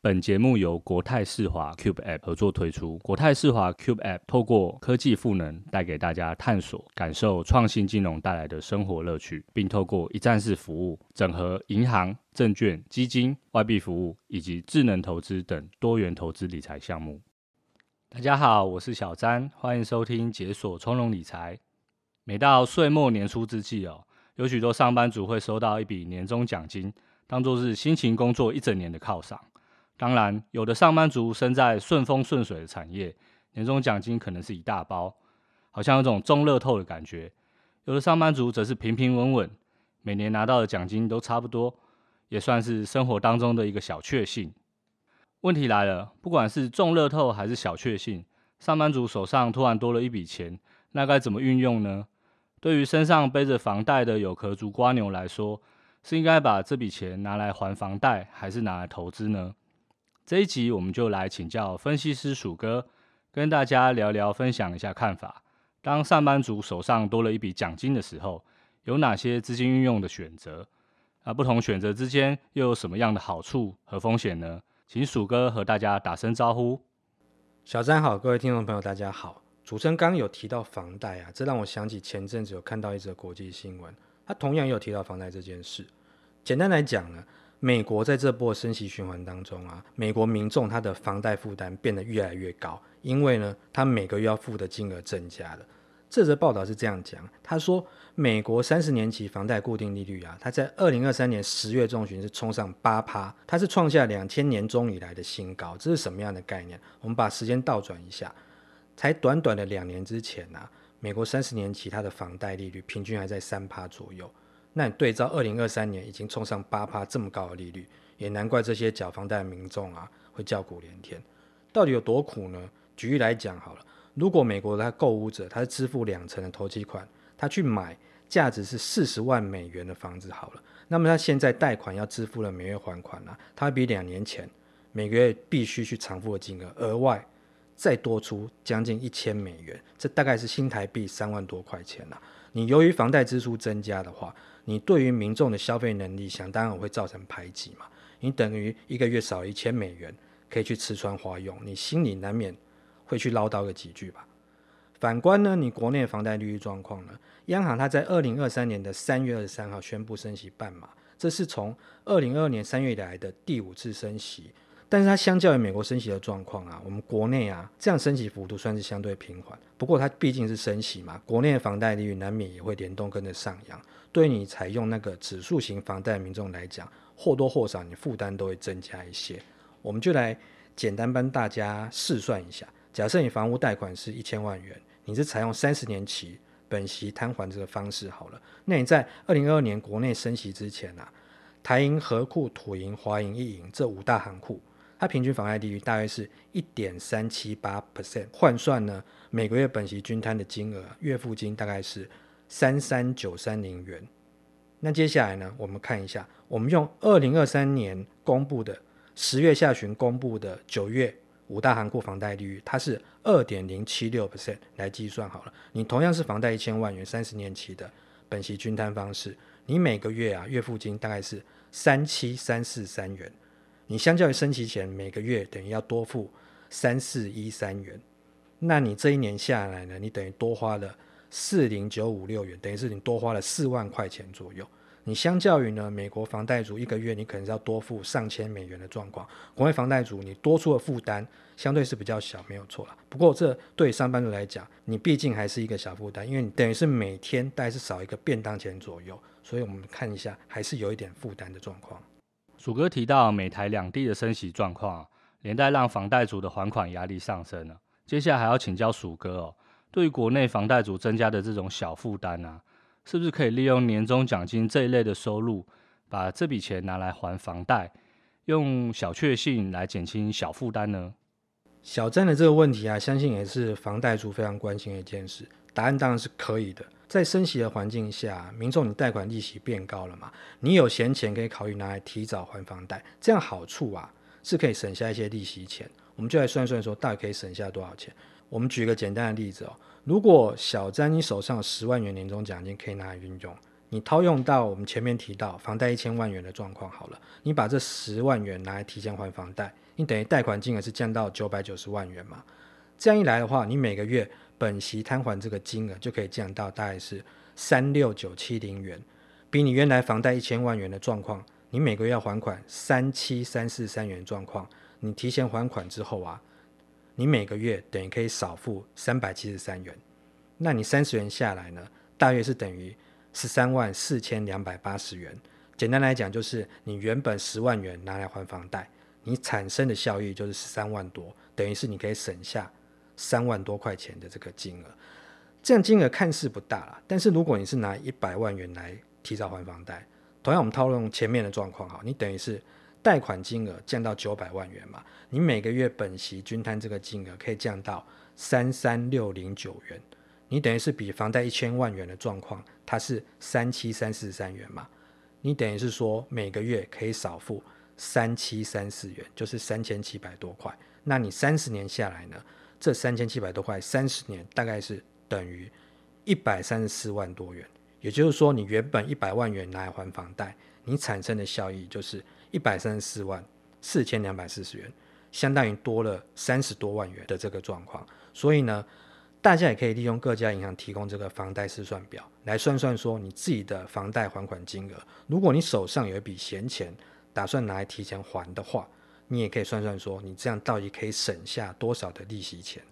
本节目由国泰世华 Cube App 合作推出。国泰世华 Cube App 透过科技赋能，带给大家探索、感受创新金融带来的生活乐趣，并透过一站式服务，整合银行、证券、基金、外币服务以及智能投资等多元投资理财项目。大家好，我是小詹，欢迎收听解锁从容理财。每到岁末年初之际哦，有许多上班族会收到一笔年终奖金，当做是辛勤工作一整年的犒赏。当然，有的上班族身在顺风顺水的产业，年终奖金可能是一大包，好像有种中乐透的感觉；有的上班族则是平平稳稳，每年拿到的奖金都差不多，也算是生活当中的一个小确幸。问题来了，不管是中乐透还是小确幸，上班族手上突然多了一笔钱，那该怎么运用呢？对于身上背着房贷的有壳族瓜牛来说，是应该把这笔钱拿来还房贷，还是拿来投资呢？这一集我们就来请教分析师鼠哥，跟大家聊聊，分享一下看法。当上班族手上多了一笔奖金的时候，有哪些资金运用的选择？啊，不同选择之间又有什么样的好处和风险呢？请鼠哥和大家打声招呼。小詹好，各位听众朋友大家好。主持人刚有提到房贷啊，这让我想起前阵子有看到一则国际新闻，他同样有提到房贷这件事。简单来讲呢。美国在这波升息循环当中啊，美国民众他的房贷负担变得越来越高，因为呢，他每个月要付的金额增加了。这则报道是这样讲，他说，美国三十年期房贷固定利率啊，它在二零二三年十月中旬是冲上八趴，它是创下两千年中以来的新高。这是什么样的概念？我们把时间倒转一下，才短短的两年之前啊，美国三十年期它的房贷利率平均还在三趴左右。那你对照二零二三年已经冲上八趴这么高的利率，也难怪这些缴房贷的民众啊会叫苦连天。到底有多苦呢？举例来讲好了，如果美国的购屋者他是支付两成的头期款，他去买价值是四十万美元的房子好了，那么他现在贷款要支付的每月还款呢、啊，他比两年前每个月必须去偿付的金额额外再多出将近一千美元，这大概是新台币三万多块钱了。你由于房贷支出增加的话，你对于民众的消费能力想当然会造成排挤嘛。你等于一个月少一千美元可以去吃穿花用，你心里难免会去唠叨个几句吧。反观呢，你国内房贷利率状况呢，央行它在二零二三年的三月二十三号宣布升息半码，这是从二零二二年三月以来的第五次升息。但是它相较于美国升息的状况啊，我们国内啊这样升息幅度算是相对平缓。不过它毕竟是升息嘛，国内的房贷利率难免也会联动跟着上扬。对于你采用那个指数型房贷的民众来讲，或多或少你负担都会增加一些。我们就来简单帮大家试算一下，假设你房屋贷款是一千万元，你是采用三十年期本息摊还这个方式好了。那你在二零二二年国内升息之前啊，台银、河库、土银、华银、一银这五大行库。它平均房贷利率大约是一点三七八 percent，换算呢，每个月本息均摊的金额，月付金大概是三三九三零元。那接下来呢，我们看一下，我们用二零二三年公布的十月下旬公布的九月五大行库房贷利率，它是二点零七六 percent 来计算好了。你同样是房贷一千万元，三十年期的本息均摊方式，你每个月啊月付金大概是三七三四三元。你相较于升息前每个月等于要多付三四一三元，那你这一年下来呢，你等于多花了四零九五六元，等于是你多花了四万块钱左右。你相较于呢，美国房贷族一个月你可能是要多付上千美元的状况，国内房贷族你多出的负担相对是比较小，没有错啦。不过这对上班族来讲，你毕竟还是一个小负担，因为你等于是每天大概是少一个便当钱左右，所以我们看一下还是有一点负担的状况。鼠哥提到美台两地的升息状况，连带让房贷族的还款压力上升了。接下来还要请教鼠哥哦，对于国内房贷族增加的这种小负担啊，是不是可以利用年终奖金这一类的收入，把这笔钱拿来还房贷，用小确幸来减轻小负担呢？小詹的这个问题啊，相信也是房贷族非常关心的一件事。答案当然是可以的。在升息的环境下，民众你贷款利息变高了嘛？你有闲钱可以考虑拿来提早还房贷，这样好处啊是可以省下一些利息钱。我们就来算算说，大概可以省下多少钱？我们举个简单的例子哦，如果小詹你手上有十万元年终奖金可以拿来运用，你套用到我们前面提到房贷一千万元的状况好了，你把这十万元拿来提前还房贷。你等于贷款金额是降到九百九十万元嘛？这样一来的话，你每个月本息摊还这个金额就可以降到大概是三六九七零元，比你原来房贷一千万元的状况，你每个月要还款三七三四三元状况，你提前还款之后啊，你每个月等于可以少付三百七十三元，那你三十元下来呢，大约是等于十三万四千两百八十元。简单来讲，就是你原本十万元拿来还房贷。你产生的效益就是十三万多，等于是你可以省下三万多块钱的这个金额。这样金额看似不大啦，但是如果你是拿一百万元来提早还房贷，同样我们套用前面的状况哈，你等于是贷款金额降到九百万元嘛，你每个月本息均摊这个金额可以降到三三六零九元，你等于是比房贷一千万元的状况，它是三七三四三元嘛，你等于是说每个月可以少付。三七三四元就是三千七百多块，那你三十年下来呢？这三千七百多块，三十年大概是等于一百三十四万多元。也就是说，你原本一百万元拿来还房贷，你产生的效益就是一百三十四万四千两百四十元，相当于多了三十多万元的这个状况。所以呢，大家也可以利用各家银行提供这个房贷试算表来算算说你自己的房贷还款金额。如果你手上有一笔闲钱，打算拿来提前还的话，你也可以算算说，你这样到底可以省下多少的利息钱。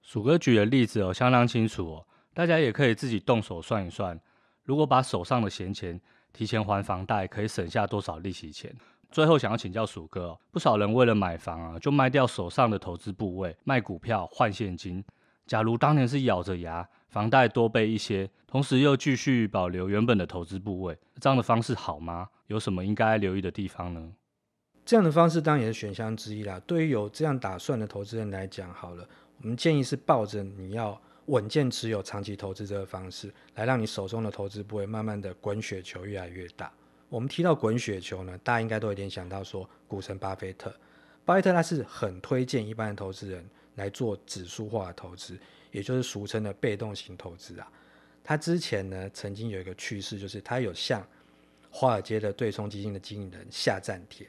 鼠哥举的例子哦，相当清楚哦，大家也可以自己动手算一算。如果把手上的闲钱提前还房贷，可以省下多少利息钱？最后想要请教鼠哥，不少人为了买房啊，就卖掉手上的投资部位，卖股票换现金。假如当年是咬着牙，房贷多背一些，同时又继续保留原本的投资部位，这样的方式好吗？有什么应该留意的地方呢？这样的方式当然也是选项之一啦。对于有这样打算的投资人来讲，好了，我们建议是抱着你要。稳健持有、长期投资这个方式，来让你手中的投资不会慢慢的滚雪球越来越大。我们提到滚雪球呢，大家应该都有点想到说，股神巴菲特，巴菲特他是很推荐一般的投资人来做指数化的投资，也就是俗称的被动型投资啊。他之前呢，曾经有一个趣事，就是他有向华尔街的对冲基金的经理人下战帖，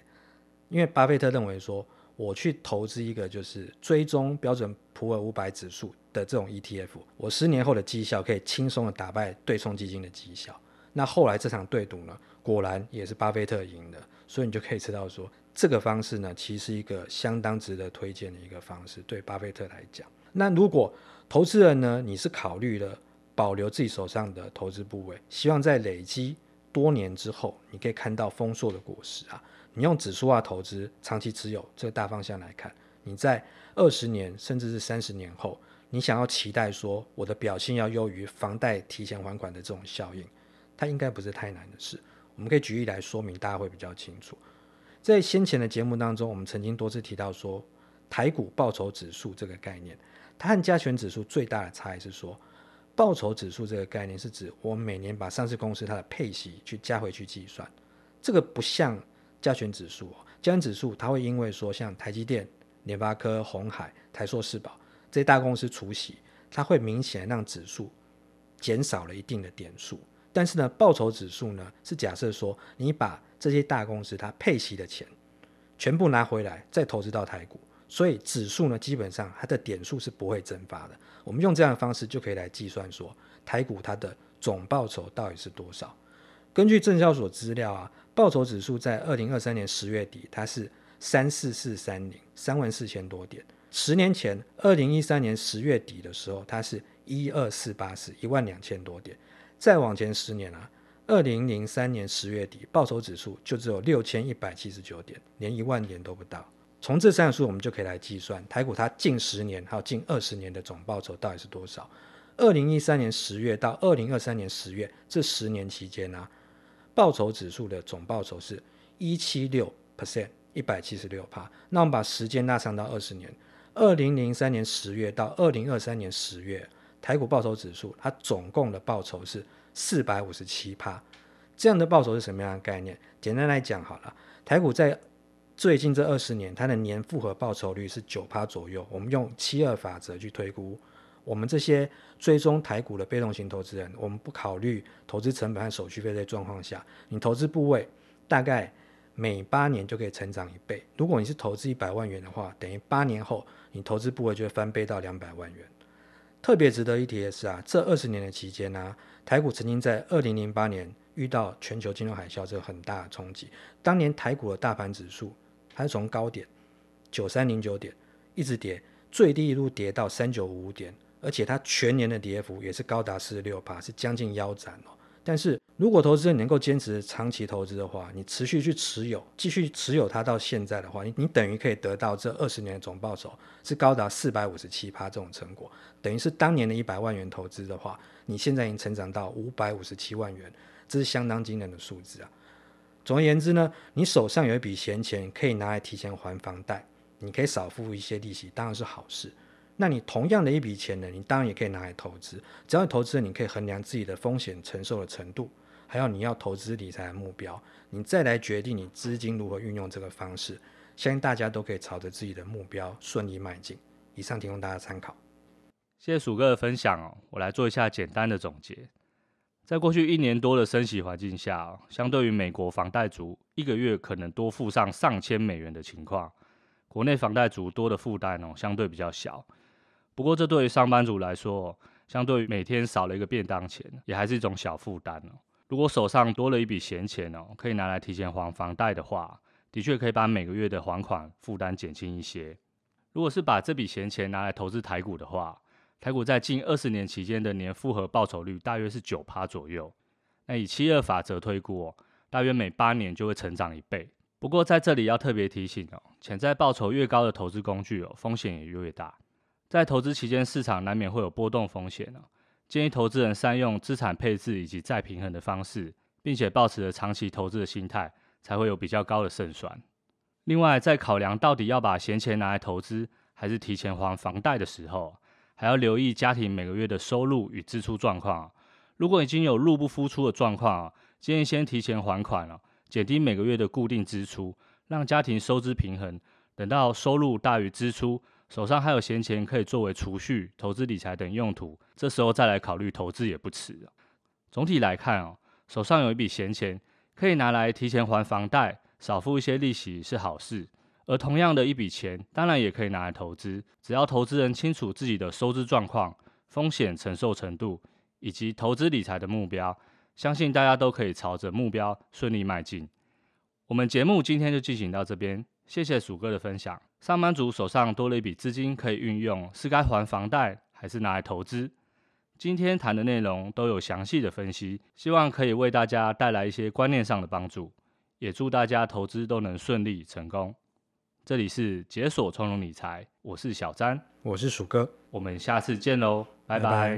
因为巴菲特认为说，我去投资一个就是追踪标准普尔五百指数的这种 ETF，我十年后的绩效可以轻松的打败对冲基金的绩效。那后来这场对赌呢，果然也是巴菲特赢的，所以你就可以知道说，这个方式呢，其实是一个相当值得推荐的一个方式，对巴菲特来讲。那如果投资人呢，你是考虑了保留自己手上的投资部位，希望在累积多年之后，你可以看到丰硕的果实啊。你用指数化投资长期持有这个大方向来看，你在二十年甚至是三十年后，你想要期待说我的表现要优于房贷提前还款的这种效应，它应该不是太难的事。我们可以举例来说明，大家会比较清楚。在先前的节目当中，我们曾经多次提到说，台股报酬指数这个概念，它和加权指数最大的差异是说，报酬指数这个概念是指我每年把上市公司它的配息去加回去计算，这个不像。加权指数，加权指数它会因为说像台积电、联发科、鸿海、台硕、世宝这些大公司除息，它会明显让指数减少了一定的点数。但是呢，报酬指数呢是假设说你把这些大公司它配息的钱全部拿回来再投资到台股，所以指数呢基本上它的点数是不会蒸发的。我们用这样的方式就可以来计算说台股它的总报酬到底是多少。根据证交所资料啊，报酬指数在二零二三年十月底，它是三四四三零，三万四千多点。十年前，二零一三年十月底的时候，它是一二四八四，一万两千多点。再往前十年啊，二零零三年十月底，报酬指数就只有六千一百七十九点，连一万点都不到。从这三个数，我们就可以来计算台股它近十年还有近二十年的总报酬到底是多少。二零一三年十月到二零二三年十月这十年期间呢、啊，报酬指数的总报酬是一七六 percent，一百七十六趴。那我们把时间拉长到二十年。二零零三年十月到二零二三年十月，台股报酬指数它总共的报酬是四百五十七趴。这样的报酬是什么样的概念？简单来讲好了，台股在最近这二十年，它的年复合报酬率是九趴左右。我们用七二法则去推估，我们这些追踪台股的被动型投资人，我们不考虑投资成本和手续费的状况下，你投资部位大概。每八年就可以成长一倍。如果你是投资一百万元的话，等于八年后你投资部位就会翻倍到两百万元。特别值得一提的是啊，这二十年的期间呢、台股曾经在二零零八年遇到全球金融海啸这个很大的冲击。当年台股的大盘指数它是从高点九三零九点一直跌，最低一路跌到三九五五点，而且它全年的跌幅也是高达四十六%，是将近腰斩哦。但是如果投资人能够坚持长期投资的话，你持续去持有，继续持有它到现在的话，你你等于可以得到这二十年的总报酬是高达四百五十七趴这种成果，等于是当年的一百万元投资的话，你现在已经成长到五百五十七万元，这是相当惊人的数字啊。总而言之呢，你手上有一笔闲钱可以拿来提前还房贷，你可以少付一些利息，当然是好事。那你同样的一笔钱呢，你当然也可以拿来投资。只要你投资了，你可以衡量自己的风险承受的程度，还有你要投资理财的目标，你再来决定你资金如何运用这个方式。相信大家都可以朝着自己的目标顺利迈进。以上提供大家参考。谢谢鼠哥的分享哦，我来做一下简单的总结。在过去一年多的升息环境下，相对于美国房贷族一个月可能多付上上千美元的情况，国内房贷族多的负担哦相对比较小。不过，这对于上班族来说，相对于每天少了一个便当钱，也还是一种小负担哦。如果手上多了一笔闲钱哦，可以拿来提前还房贷的话，的确可以把每个月的还款负担减轻一些。如果是把这笔闲钱拿来投资台股的话，台股在近二十年期间的年复合报酬率大约是九趴左右。那以七二法则推估哦，大约每八年就会成长一倍。不过在这里要特别提醒哦，潜在报酬越高的投资工具哦，风险也越大。在投资期间，市场难免会有波动风险呢。建议投资人善用资产配置以及再平衡的方式，并且保持着长期投资的心态，才会有比较高的胜算。另外，在考量到底要把闲钱拿来投资，还是提前还房贷的时候，还要留意家庭每个月的收入与支出状况。如果已经有入不敷出的状况，建议先提前还款了，减低每个月的固定支出，让家庭收支平衡。等到收入大于支出，手上还有闲钱可以作为储蓄、投资理财等用途，这时候再来考虑投资也不迟。总体来看哦，手上有一笔闲钱，可以拿来提前还房贷，少付一些利息是好事。而同样的一笔钱，当然也可以拿来投资，只要投资人清楚自己的收支状况、风险承受程度以及投资理财的目标，相信大家都可以朝着目标顺利迈进。我们节目今天就进行到这边。谢谢鼠哥的分享。上班族手上多了一笔资金可以运用，是该还房贷还是拿来投资？今天谈的内容都有详细的分析，希望可以为大家带来一些观念上的帮助。也祝大家投资都能顺利成功。这里是解锁从容理财，我是小詹，我是鼠哥，我们下次见喽，拜拜。拜拜。